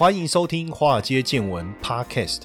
欢迎收听《华尔街见闻》Podcast。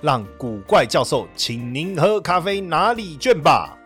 让古怪教授请您喝咖啡拿礼券吧。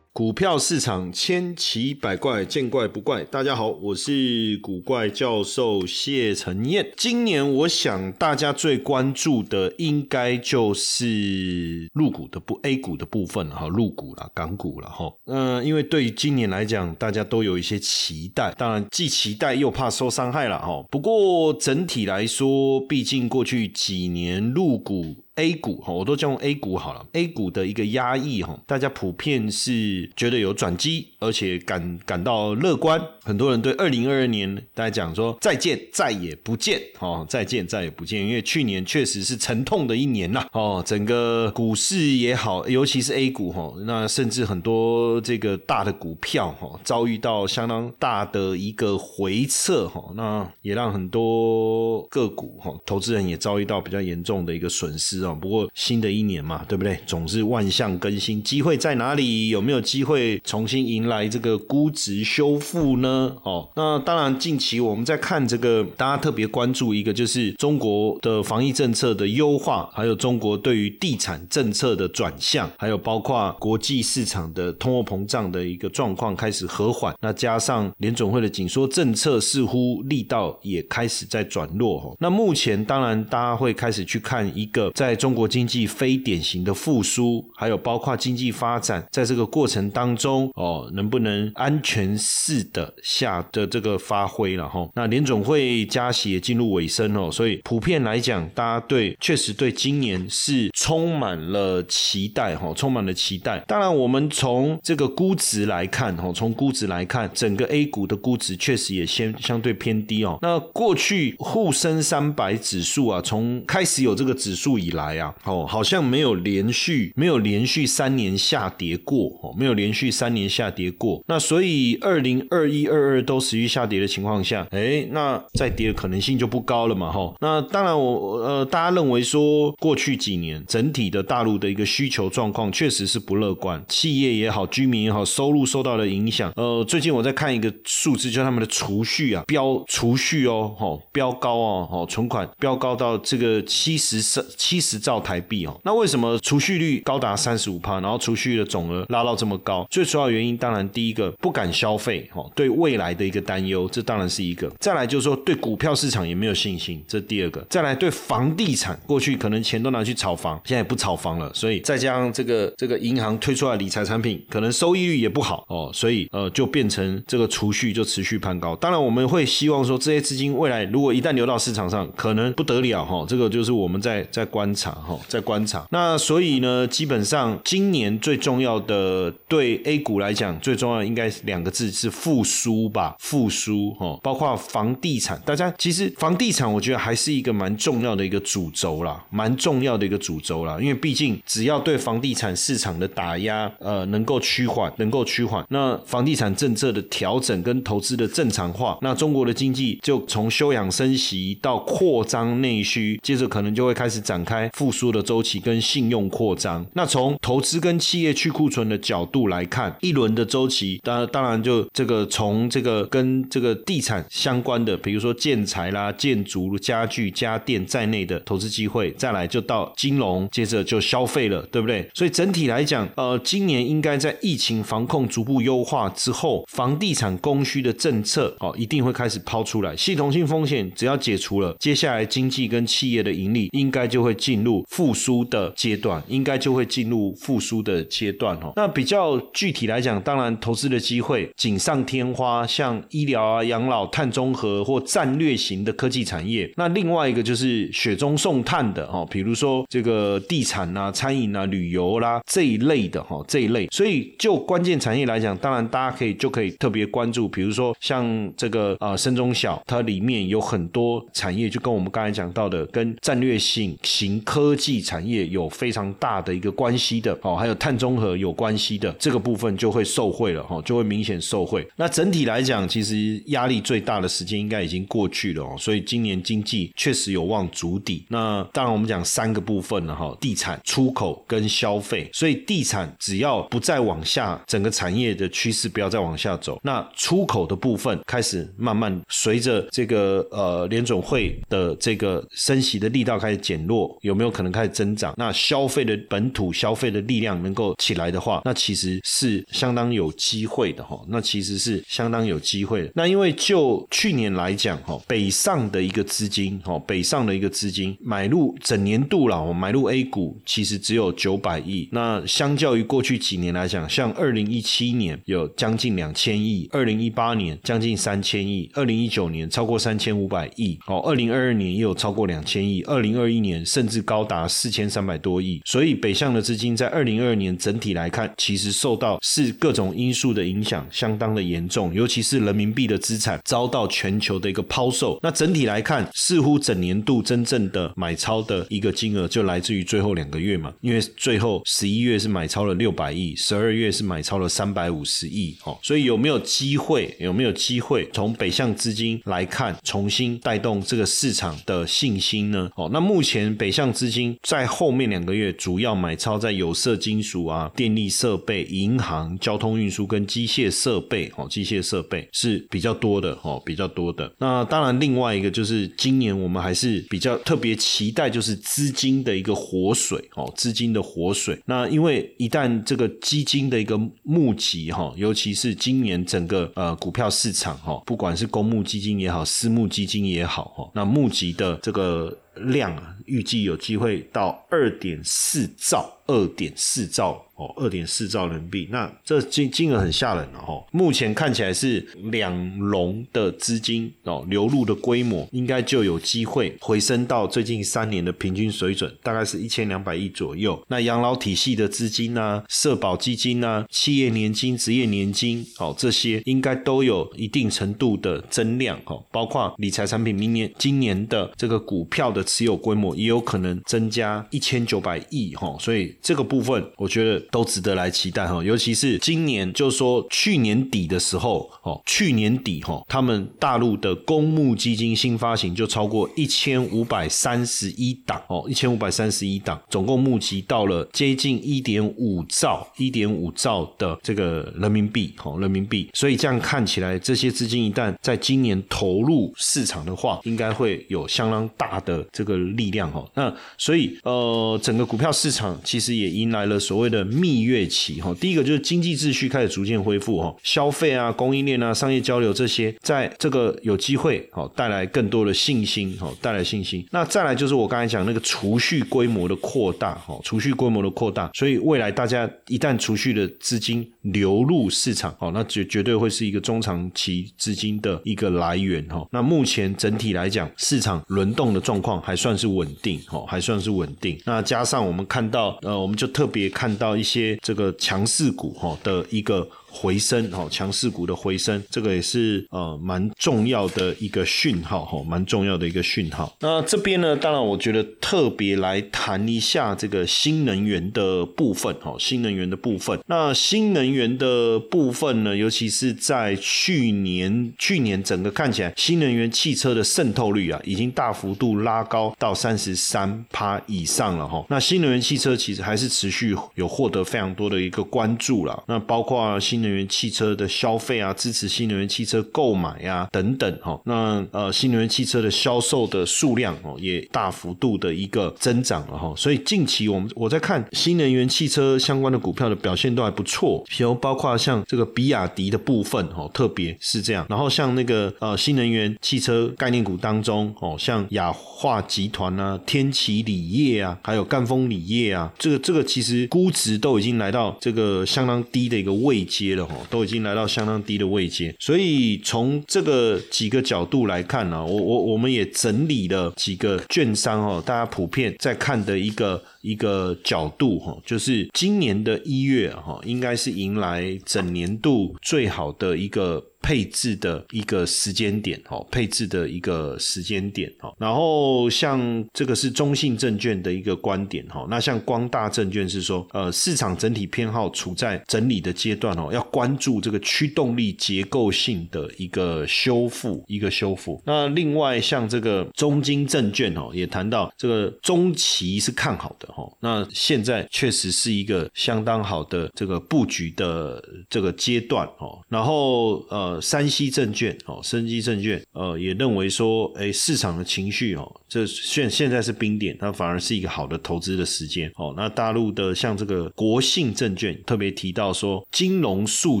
股票市场千奇百怪，见怪不怪。大家好，我是古怪教授谢承彦。今年我想大家最关注的应该就是入股的部 A 股的部分哈，入股了港股了哈。嗯，因为对于今年来讲，大家都有一些期待，当然既期待又怕受伤害了哈。不过整体来说，毕竟过去几年入股。A 股哈，我都叫用 A 股好了。A 股的一个压抑哈，大家普遍是觉得有转机，而且感感到乐观。很多人对二零二二年大家讲说再见再也不见哦，再见再也不见，因为去年确实是沉痛的一年呐哦，整个股市也好，尤其是 A 股哈，那甚至很多这个大的股票哈，遭遇到相当大的一个回撤哈，那也让很多个股哈，投资人也遭遇到比较严重的一个损失不过新的一年嘛，对不对？总是万象更新，机会在哪里？有没有机会重新迎来这个估值修复呢？哦，那当然，近期我们在看这个，大家特别关注一个，就是中国的防疫政策的优化，还有中国对于地产政策的转向，还有包括国际市场的通货膨胀的一个状况开始和缓。那加上联总会的紧缩政策似乎力道也开始在转弱。哦那目前当然大家会开始去看一个在中国经济非典型的复苏，还有包括经济发展，在这个过程当中哦，能不能安全式的下的这个发挥了哈？那联总会加息也进入尾声哦，所以普遍来讲，大家对确实对今年是充满了期待哈，充满了期待。当然，我们从这个估值来看哈，从估值来看，整个 A 股的估值确实也先相对偏低哦。那过去沪深三百指数啊，从开始有这个指数以来。来呀，哦，好像没有连续没有连续三年下跌过，哦，没有连续三年下跌过。那所以二零二一、二二都持续下跌的情况下，哎，那再跌的可能性就不高了嘛，哈。那当然，我呃，大家认为说过去几年整体的大陆的一个需求状况确实是不乐观，企业也好，居民也好，收入受到了影响。呃，最近我在看一个数字，就是他们的储蓄啊，标储蓄哦，哈，标高哦，哦，存款标高到这个七十三七十。十兆台币哦，那为什么储蓄率高达三十五趴，然后储蓄的总额拉到这么高？最主要原因当然第一个不敢消费哦，对未来的一个担忧，这当然是一个。再来就是说对股票市场也没有信心，这第二个。再来对房地产，过去可能钱都拿去炒房，现在也不炒房了，所以再加上这个这个银行推出来理财产品，可能收益率也不好哦，所以呃就变成这个储蓄就持续攀高。当然我们会希望说这些资金未来如果一旦流到市场上，可能不得了哈，这个就是我们在在观察。哈，在观察。那所以呢，基本上今年最重要的对 A 股来讲，最重要应该是两个字，是复苏吧？复苏哈，包括房地产。大家其实房地产，我觉得还是一个蛮重要的一个主轴啦，蛮重要的一个主轴啦。因为毕竟只要对房地产市场的打压，呃，能够趋缓，能够趋缓，那房地产政策的调整跟投资的正常化，那中国的经济就从休养生息到扩张内需，接着可能就会开始展开。复苏的周期跟信用扩张，那从投资跟企业去库存的角度来看，一轮的周期，当当然就这个从这个跟这个地产相关的，比如说建材啦、建筑、家具、家电在内的投资机会，再来就到金融，接着就消费了，对不对？所以整体来讲，呃，今年应该在疫情防控逐步优化之后，房地产供需的政策哦，一定会开始抛出来，系统性风险只要解除了，接下来经济跟企业的盈利应该就会进。进入复苏的阶段，应该就会进入复苏的阶段哦。那比较具体来讲，当然投资的机会锦上添花，像医疗啊、养老、碳中和或战略型的科技产业。那另外一个就是雪中送炭的哦，比如说这个地产啊、餐饮啊、旅游啦这一类的哈，这一类。所以就关键产业来讲，当然大家可以就可以特别关注，比如说像这个啊深中小，它里面有很多产业，就跟我们刚才讲到的，跟战略性型科技产业有非常大的一个关系的哦，还有碳中和有关系的这个部分就会受惠了哈，就会明显受惠。那整体来讲，其实压力最大的时间应该已经过去了哦，所以今年经济确实有望筑底。那当然我们讲三个部分了哈，地产、出口跟消费。所以地产只要不再往下，整个产业的趋势不要再往下走，那出口的部分开始慢慢随着这个呃联总会的这个升息的力道开始减弱，有没有可能开始增长？那消费的本土消费的力量能够起来的话，那其实是相当有机会的哈。那其实是相当有机会的。那因为就去年来讲哈，北上的一个资金哈，北上的一个资金买入整年度了，买入 A 股其实只有九百亿。那相较于过去几年来讲，像二零一七年有将近两千亿，二零一八年将近三千亿，二零一九年超过三千五百亿，哦，二零二二年也有超过两千亿，二零二一年甚至高达四千三百多亿。所以北向的资金在二零二二年整体来看，其实受到是各种因素的影响相当的严重，尤其是人民币的资产遭到全球的一个抛售。那整体来看，似乎整年度真正的买超的一个金额就来自于最后两个月嘛，因为最后十一月是买超了六百亿，十二月是买超了三百五十亿。哦，所以有没有机会？有没有机会从北向资金来看，重新带动这个市场的信心呢？哦，那目前北向资金在后面两个月主要买超在有色金属啊、电力设备、银行、交通运输跟机械设备。哦，机械设备是比较多的。哦，比较多的。那当然，另外一个就是今年我们还是比较特别期待，就是资金的一个活水。哦，资金的活水。那因为一旦这个基金的一个募集，哈，尤其是今年整个呃股票市场，哈，不管是公募基金也好，私募基金也好，哈，那募集的这个量啊，预计有机会到二点四兆，二点四兆。哦，二点四兆人民币，那这金金额很吓人了哈。目前看起来是两融的资金哦流入的规模，应该就有机会回升到最近三年的平均水准，大概是一千两百亿左右。那养老体系的资金呢，社保基金呢，企业年金、职业年金，哦，这些应该都有一定程度的增量哦。包括理财产品，明年、今年的这个股票的持有规模也有可能增加一千九百亿哈。所以这个部分，我觉得。都值得来期待哈，尤其是今年，就是说去年底的时候，哦，去年底哈，他们大陆的公募基金新发行就超过一千五百三十一档哦，一千五百三十一档，总共募集到了接近一点五兆，一点五兆的这个人民币，哦，人民币。所以这样看起来，这些资金一旦在今年投入市场的话，应该会有相当大的这个力量哈。那所以呃，整个股票市场其实也迎来了所谓的。蜜月期哈，第一个就是经济秩序开始逐渐恢复哈，消费啊、供应链啊、商业交流这些，在这个有机会哈，带来更多的信心哈，带来信心。那再来就是我刚才讲那个储蓄规模的扩大哈，储蓄规模的扩大，所以未来大家一旦储蓄的资金流入市场哦，那绝绝对会是一个中长期资金的一个来源哈。那目前整体来讲，市场轮动的状况还算是稳定哦，还算是稳定。那加上我们看到呃，我们就特别看到一。些这个强势股哈的一个。回升哈，强势股的回升，这个也是呃蛮重要的一个讯号哈，蛮重要的一个讯号。那这边呢，当然我觉得特别来谈一下这个新能源的部分哈，新能源的部分。那新能源的部分呢，尤其是在去年，去年整个看起来，新能源汽车的渗透率啊，已经大幅度拉高到三十三趴以上了哈。那新能源汽车其实还是持续有获得非常多的一个关注了。那包括新能能源汽车的消费啊，支持新能源汽车购买啊等等哈。那呃，新能源汽车的销售的数量哦也大幅度的一个增长了哈。所以近期我们我在看新能源汽车相关的股票的表现都还不错，比如包括像这个比亚迪的部分哦，特别是这样。然后像那个呃新能源汽车概念股当中哦，像亚化集团啊、天齐锂业啊，还有赣锋锂业啊，这个这个其实估值都已经来到这个相当低的一个位阶了哈，都已经来到相当低的位阶。所以从这个几个角度来看呢，我我我们也整理了几个券商哦，大家普遍在看的一个一个角度哈，就是今年的一月哈，应该是迎来整年度最好的一个。配置的一个时间点，哦，配置的一个时间点，哦，然后像这个是中信证券的一个观点，哈，那像光大证券是说，呃，市场整体偏好处在整理的阶段，哦，要关注这个驱动力结构性的一个修复，一个修复。那另外像这个中金证券，哦，也谈到这个中期是看好的，哦，那现在确实是一个相当好的这个布局的这个阶段，哦，然后呃。呃，山西证券哦，生机证券呃，也认为说，哎，市场的情绪哦，这现现在是冰点，它反而是一个好的投资的时间哦。那大陆的像这个国信证券特别提到说，金融数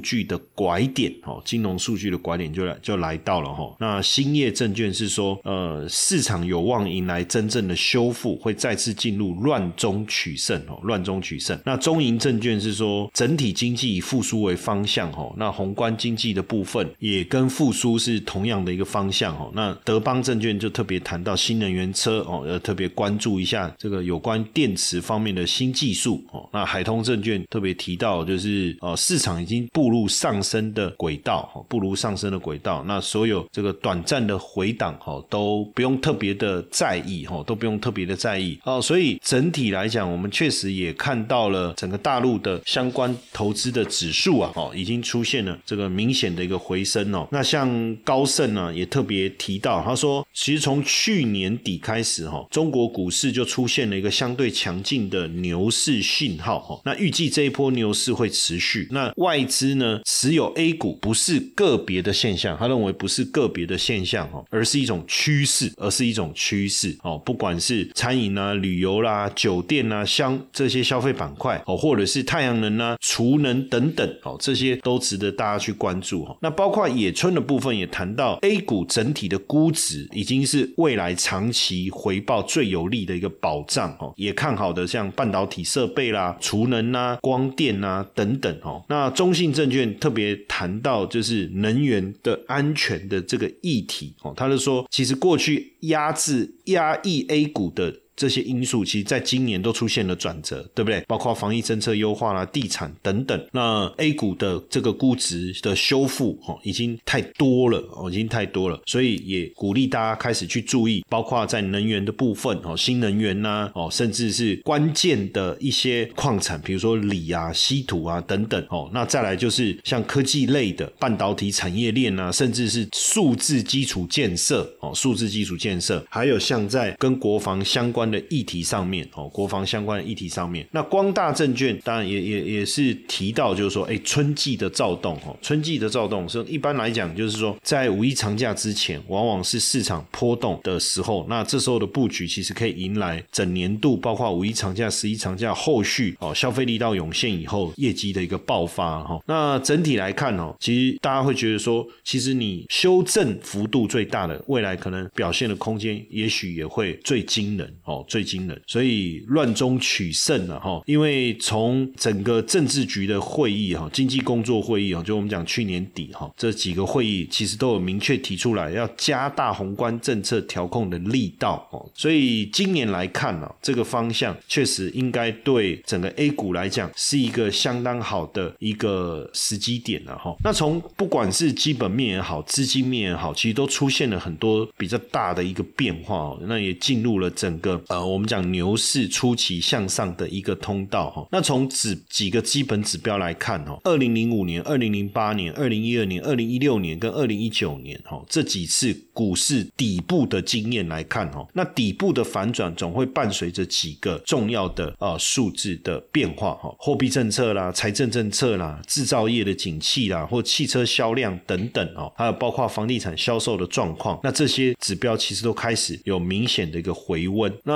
据的拐点哦，金融数据的拐点就来就来到了哈。那兴业证券是说，呃，市场有望迎来真正的修复，会再次进入乱中取胜哦，乱中取胜。那中银证券是说，整体经济以复苏为方向哦，那宏观经济的部分。也跟复苏是同样的一个方向哦。那德邦证券就特别谈到新能源车哦，要特别关注一下这个有关电池方面的新技术哦。那海通证券特别提到，就是呃市场已经步入上升的轨道哦，步入上升的轨道。那所有这个短暂的回档哦，都不用特别的在意哦，都不用特别的在意哦。所以整体来讲，我们确实也看到了整个大陆的相关投资的指数啊哦，已经出现了这个明显的一个。回升哦，那像高盛呢也特别提到，他说，其实从去年底开始哈，中国股市就出现了一个相对强劲的牛市信号哈，那预计这一波牛市会持续。那外资呢持有 A 股不是个别的现象，他认为不是个别的现象哈，而是一种趋势，而是一种趋势哦。不管是餐饮啊、旅游啦、酒店啊、香这些消费板块哦，或者是太阳能啊、储能等等哦，这些都值得大家去关注哈。那包括野村的部分也谈到，A 股整体的估值已经是未来长其回报最有利的一个保障哦，也看好的像半导体设备啦、储能啊、光电啊等等哦。那中信证券特别谈到就是能源的安全的这个议题哦，他就说，其实过去压制压抑 A 股的。这些因素其实在今年都出现了转折，对不对？包括防疫政策优化啦、地产等等。那 A 股的这个估值的修复，哦，已经太多了，哦，已经太多了。所以也鼓励大家开始去注意，包括在能源的部分，哦，新能源呐，哦，甚至是关键的一些矿产，比如说锂啊、稀土啊等等。哦，那再来就是像科技类的半导体产业链啊，甚至是数字基础建设，哦，数字基础建设，还有像在跟国防相关。的议题上面哦，国防相关的议题上面，那光大证券当然也也也是提到，就是说，哎，春季的躁动哦，春季的躁动是一般来讲，就是说，在五一长假之前，往往是市场波动的时候，那这时候的布局其实可以迎来整年度，包括五一长假、十一长假后续哦，消费力道涌现以后，业绩的一个爆发哈。那整体来看哦，其实大家会觉得说，其实你修正幅度最大的，未来可能表现的空间，也许也会最惊人哦。最惊人，所以乱中取胜了哈。因为从整个政治局的会议哈，经济工作会议哈，就我们讲去年底哈，这几个会议其实都有明确提出来要加大宏观政策调控的力道哦。所以今年来看呢，这个方向确实应该对整个 A 股来讲是一个相当好的一个时机点了哈。那从不管是基本面也好，资金面也好，其实都出现了很多比较大的一个变化哦。那也进入了整个。呃，我们讲牛市初期向上的一个通道哈。那从指几个基本指标来看哦，二零零五年、二零零八年、二零一二年、二零一六年跟二零一九年哈这几次股市底部的经验来看哈，那底部的反转总会伴随着几个重要的呃数字的变化哈，货币政策啦、财政政策啦、制造业的景气啦或汽车销量等等哦，还有包括房地产销售的状况，那这些指标其实都开始有明显的一个回温。那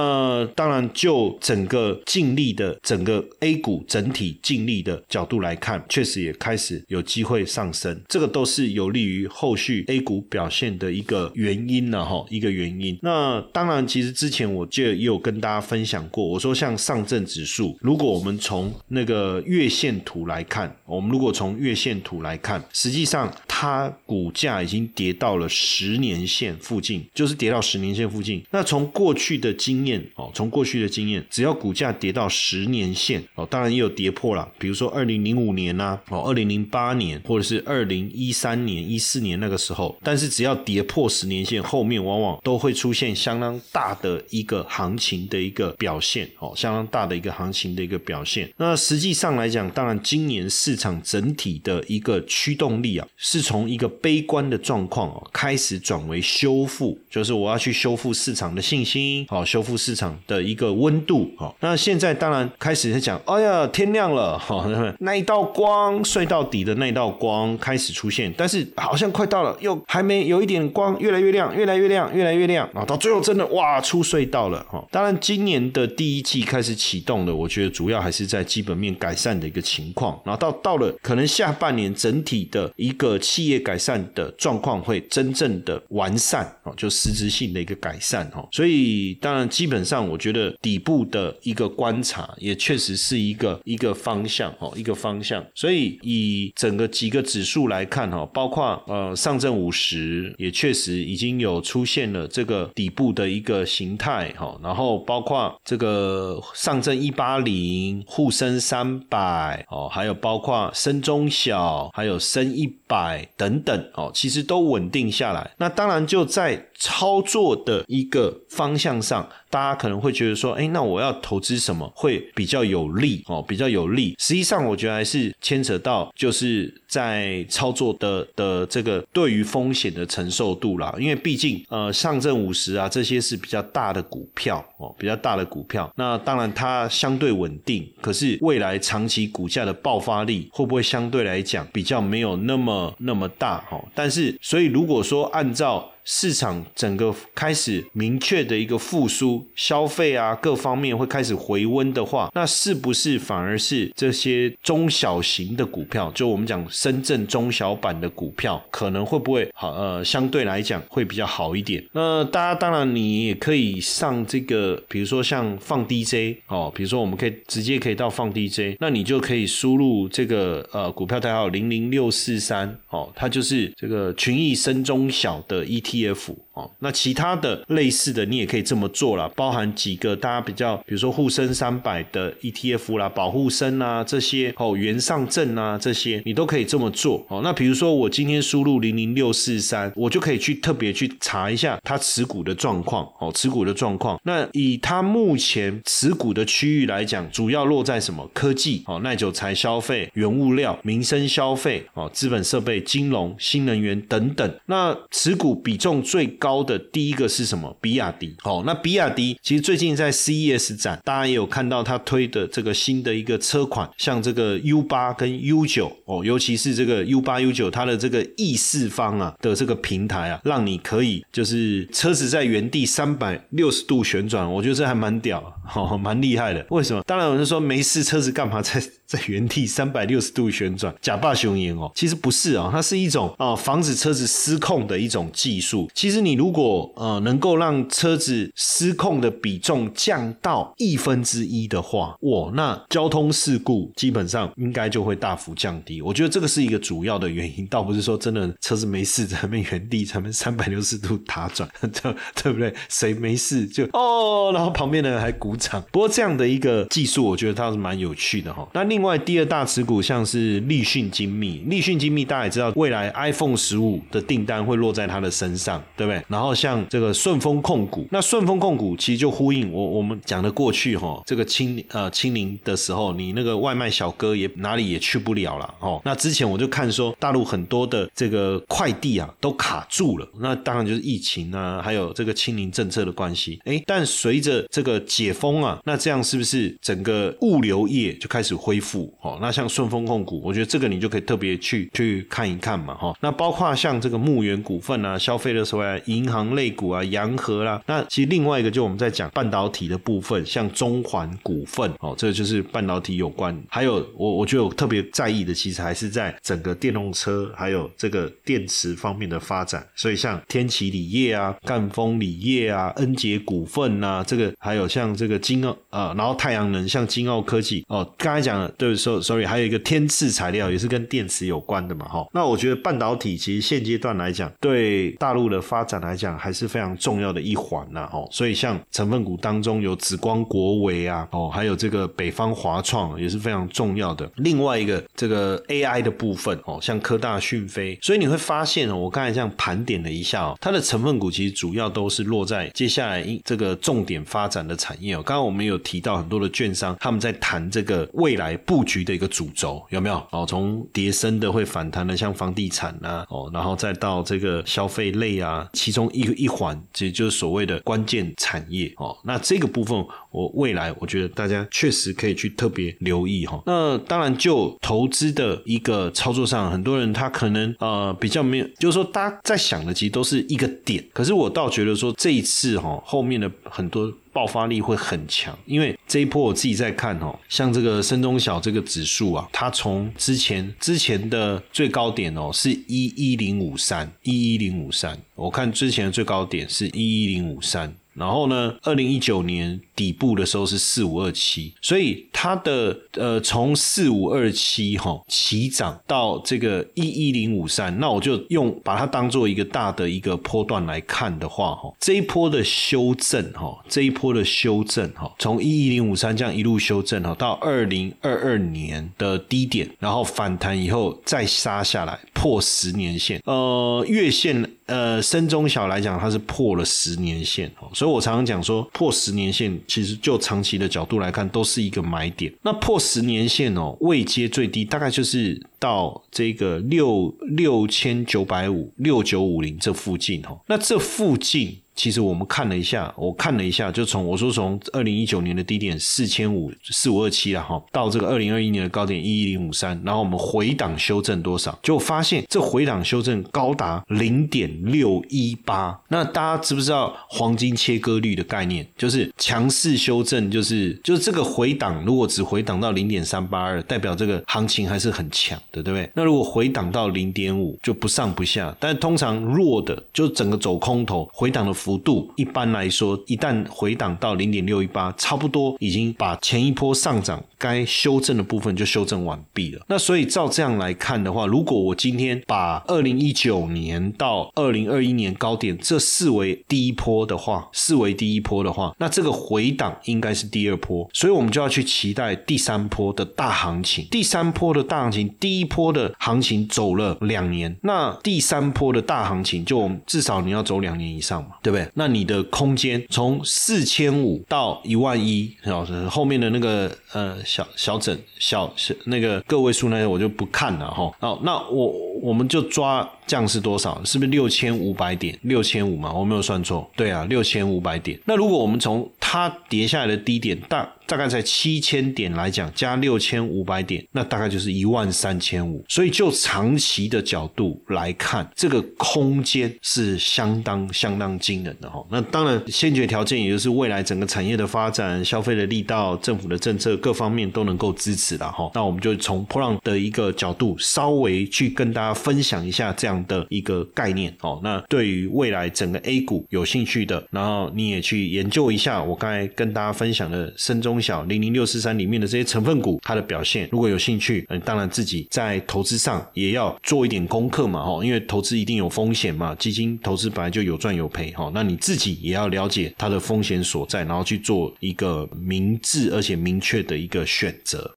当然，就整个净利的整个 A 股整体净利的角度来看，确实也开始有机会上升，这个都是有利于后续 A 股表现的一个原因了哈，一个原因。那当然，其实之前我就也有跟大家分享过，我说像上证指数，如果我们从那个月线图来看，我们如果从月线图来看，实际上它股价已经跌到了十年线附近，就是跌到十年线附近。那从过去的经验哦，从过去的经验，只要股价跌到十年线哦，当然也有跌破了，比如说二零零五年呐，哦，二零零八年或者是二零一三年、一四年那个时候，但是只要跌破十年线，后面往往都会出现相当大的一个行情的一个表现哦，相当大的一个行情的一个表现。那实际上来讲，当然今年市场整体的一个驱动力啊，是从一个悲观的状况哦，开始转为修复，就是我要去修复市场的信心，好，修复市场的一个温度，好。那现在当然开始在讲，哎呀，天亮了，哈，那一道光睡到底的那一道光开始出现，但是好像快到了，又还没有一点光，越来越亮，越来越亮，越来越亮啊，到最后真的哇，出隧道了，哈。当然，今年的第一季开始启动了，我觉得主要还是在基本面改善的一个情况，然后到到了可能下半年整体的一个企业改善的状况会真正的完善哦，就实质性的一个改善哦，所以当然基本上我觉得底部的一个观察也确实是一个一个方向哦，一个方向。所以以整个几个指数来看哈，包括呃上证五十也确实已经有出现了这个底部的一个形态哈，然后包括这个上证一八零、沪深三百哦，还有包括深中小，还有深一百等等哦，其实都稳定下来。那当然就在操作的一个方向上。大家可能会觉得说，哎，那我要投资什么会比较有利哦？比较有利。实际上，我觉得还是牵扯到就是在操作的的这个对于风险的承受度啦。因为毕竟呃，上证五十啊这些是比较大的股票哦，比较大的股票。那当然它相对稳定，可是未来长期股价的爆发力会不会相对来讲比较没有那么那么大哦？但是所以如果说按照市场整个开始明确的一个复苏，消费啊各方面会开始回温的话，那是不是反而是这些中小型的股票，就我们讲深圳中小板的股票，可能会不会好？呃，相对来讲会比较好一点。那大家当然你也可以上这个，比如说像放 DJ 哦，比如说我们可以直接可以到放 DJ，那你就可以输入这个呃股票代号零零六四三哦，它就是这个群益深中小的 ET。T F 哦，那其他的类似的你也可以这么做了，包含几个大家比较，比如说沪深三百的 E T F 啦，保护生啊这些哦，原上证啊这些，你都可以这么做哦。那比如说我今天输入零零六四三，我就可以去特别去查一下它持股的状况哦，持股的状况。那以它目前持股的区域来讲，主要落在什么科技哦，耐久材消费、原物料、民生消费哦，资本设备、金融、新能源等等。那持股比重最高高的第一个是什么？比亚迪。哦，那比亚迪其实最近在 CES 展，大家也有看到它推的这个新的一个车款，像这个 U 八跟 U 九哦，尤其是这个 U 八 U 九，它的这个 E 四方啊的这个平台啊，让你可以就是车子在原地三百六十度旋转，我觉得这还蛮屌，哦，蛮厉害的。为什么？当然有人说没事，车子干嘛在 在原地三百六十度旋转？假霸雄鹰哦，其实不是啊，它是一种啊防止车子失控的一种技术。其实你你如果呃能够让车子失控的比重降到亿分之一的话，哇，那交通事故基本上应该就会大幅降低。我觉得这个是一个主要的原因，倒不是说真的车子没事在那边原地咱们三百六十度打转，对 对不对？谁没事就哦，然后旁边的人还鼓掌。不过这样的一个技术，我觉得它是蛮有趣的哈。那另外第二大持股像是立讯精密，立讯精密大家也知道，未来 iPhone 十五的订单会落在它的身。上对不对？然后像这个顺丰控股，那顺丰控股其实就呼应我我们讲的过去哈，这个清呃清零的时候，你那个外卖小哥也哪里也去不了了哦。那之前我就看说大陆很多的这个快递啊都卡住了，那当然就是疫情啊，还有这个清零政策的关系。哎，但随着这个解封啊，那这样是不是整个物流业就开始恢复？哦，那像顺丰控股，我觉得这个你就可以特别去去看一看嘛，哈。那包括像这个牧原股份啊，消费的时候，银行类股啊，洋河啦。那其实另外一个就我们在讲半导体的部分，像中环股份哦，这个就是半导体有关。还有我我觉得我特别在意的，其实还是在整个电动车还有这个电池方面的发展。所以像天齐锂业啊、赣锋锂业啊、恩捷股份呐，这个还有像这个金奥啊，然后太阳能像金奥科技哦，刚才讲的对说 sorry，还有一个天赐材料也是跟电池有关的嘛，哈。那我觉得半导体其实现阶段来讲，对大陆的发展来讲还是非常重要的一环呐，哦。所以像成分股当中有紫光国维啊，哦，还有这个北方华创也是非常重要的。另外一个这个 AI 的部分哦，像科大讯飞，所以你会发现哦，我刚才这样盘点了一下哦，它的成分股其实主要都是落在接下来这个重点发展的产业哦。刚刚我们有提到很多的券商他们在谈这个未来布局的一个主轴有没有？哦，从叠升的会反弹的，像房地产啊，哦，然后再到这个消费类啊，其中一一环其实就是所谓的关键产业哦。那这个部分，我未来我觉得大家确实可以去特别留意哈。那当然，就投资的一个操作上，很多人他可能呃比较没有，就是说大家在想的其实都是一个点，可是我倒觉得说这一次哈后面的很多。爆发力会很强，因为这一波我自己在看哦，像这个深中小这个指数啊，它从之前之前的最高点哦是一一零五三一一零五三，我看之前的最高点是一一零五三。然后呢，二零一九年底部的时候是四五二七，所以它的呃从四五二七哈起涨到这个一一零五三，那我就用把它当做一个大的一个波段来看的话哈，这一波的修正哈，这一波的修正哈，从一一零五三这样一路修正哈，到二零二二年的低点，然后反弹以后再杀下来破十年线，呃月线呃深中小来讲，它是破了十年线。所以我常常讲说，破十年线其实就长期的角度来看，都是一个买点。那破十年线哦，未接最低大概就是到这个六六千九百五六九五零这附近哦。那这附近。其实我们看了一下，我看了一下，就从我说从二零一九年的低点四千五四五二七了哈，到这个二零二一年的高点一一零五三，然后我们回档修正多少？就发现这回档修正高达零点六一八。那大家知不知道黄金切割率的概念？就是强势修正，就是就是这个回档如果只回档到零点三八二，代表这个行情还是很强的，对不对？那如果回档到零点五，就不上不下。但通常弱的，就整个走空头回档的幅。幅度一般来说，一旦回档到零点六一八，差不多已经把前一波上涨该修正的部分就修正完毕了。那所以照这样来看的话，如果我今天把二零一九年到二零二一年高点这视为第一波的话，视为第一波的话，那这个回档应该是第二波，所以我们就要去期待第三波的大行情。第三波的大行情，第一波的行情走了两年，那第三波的大行情就至少你要走两年以上嘛，对不对？那你的空间从四千五到一万一，老师后面的那个呃小小整小小那个个位数那些我就不看了哈。哦，那我我们就抓降是多少？是不是六千五百点？六千五嘛，我没有算错。对啊，六千五百点。那如果我们从它跌下来的低点大。大概在七千点来讲，加六千五百点，那大概就是一万三千五。所以就长期的角度来看，这个空间是相当相当惊人的哈。那当然，先决条件也就是未来整个产业的发展、消费的力道、政府的政策各方面都能够支持了哈。那我们就从波浪的一个角度，稍微去跟大家分享一下这样的一个概念哦。那对于未来整个 A 股有兴趣的，然后你也去研究一下我刚才跟大家分享的深中小零零六四三里面的这些成分股，它的表现，如果有兴趣，嗯，当然自己在投资上也要做一点功课嘛，哈，因为投资一定有风险嘛，基金投资本来就有赚有赔，哈，那你自己也要了解它的风险所在，然后去做一个明智而且明确的一个选择。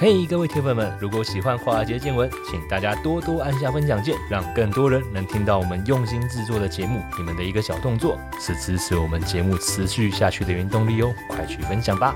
嘿，各位铁粉们，如果喜欢华尔街见闻，请大家多多按下分享键，让更多人能听到我们用心制作的节目。你们的一个小动作，是支持我们节目持续下去的原动力哦，快去分享吧！